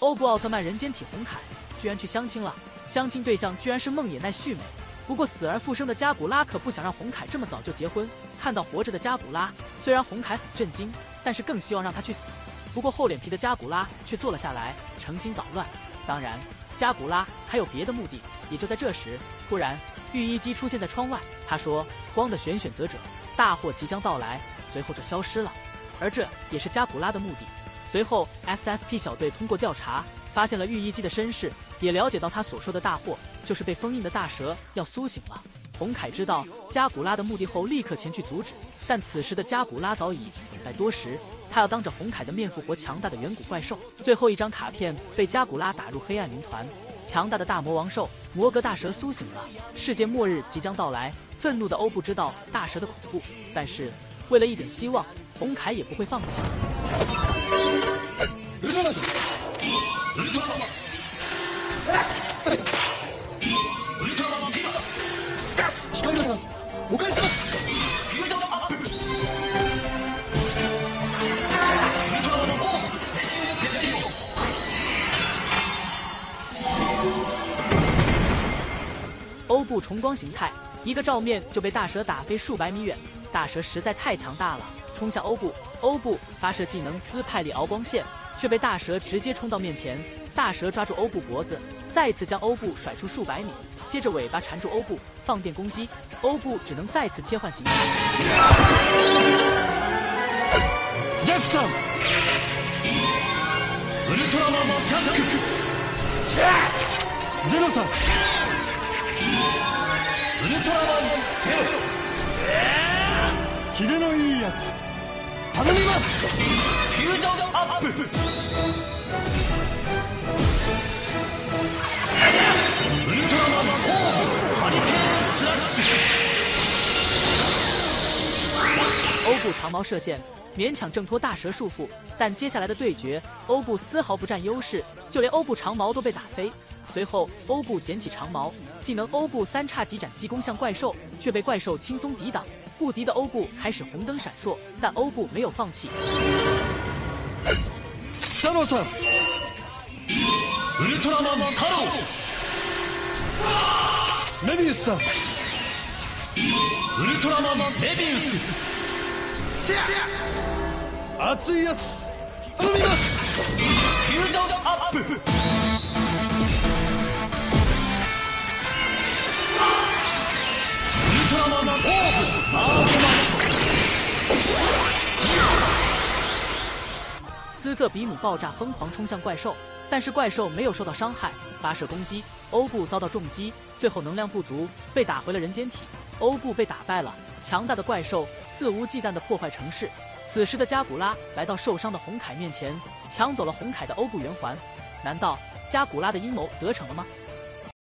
欧布奥特曼人间体红凯居然去相亲了，相亲对象居然是梦野奈绪美。不过死而复生的加古拉可不想让红凯这么早就结婚。看到活着的加古拉，虽然红凯很震惊，但是更希望让他去死。不过厚脸皮的加古拉却坐了下来，诚心捣乱。当然，加古拉还有别的目的。也就在这时，突然御医姬出现在窗外，他说：“光的选选择者，大祸即将到来。”随后就消失了。而这也是加古拉的目的。随后，SSP 小队通过调查，发现了御医姬的身世，也了解到他所说的大祸。就是被封印的大蛇要苏醒了。红凯知道加古拉的目的后，立刻前去阻止。但此时的加古拉早已等待多时，他要当着红凯的面复活强大的远古怪兽。最后一张卡片被加古拉打入黑暗云团，强大的大魔王兽摩格大蛇苏醒了，世界末日即将到来。愤怒的欧布知道大蛇的恐怖，但是为了一点希望，红凯也不会放弃。欧布重光形态，一个照面就被大蛇打飞数百米远。大蛇实在太强大了，冲向欧布。欧布发射技能斯派利敖光线，却被大蛇直接冲到面前。大蛇抓住欧布脖子，再次将欧布甩出数百米。接着尾巴缠住欧布，放电攻击，欧布只能再次切换形态。キレのいいやつ 頼みますフュージョンアップウルトラマンコーハリケーンスラッシュ欧布长矛射线勉强挣脱大蛇束缚，但接下来的对决，欧布丝毫不占优势，就连欧布长矛都被打飞。随后，欧布捡起长矛，技能欧布三叉戟斩击攻向怪兽，却被怪兽轻松抵挡。 不敌的欧布开始红灯闪烁，但欧布没有放弃。太郎さん，ウルトラマン太郎。メビウスさん，ウルトラマンメビウス。熱いやつ頼みます。フュージョンアップ。 特比姆爆炸疯狂冲向怪兽，但是怪兽没有受到伤害，发射攻击。欧布遭到重击，最后能量不足，被打回了人间体。欧布被打败了，强大的怪兽肆无忌惮地破坏城市。此时的加古拉来到受伤的红凯面前，抢走了红凯的欧布圆环。难道加古拉的阴谋得逞了吗？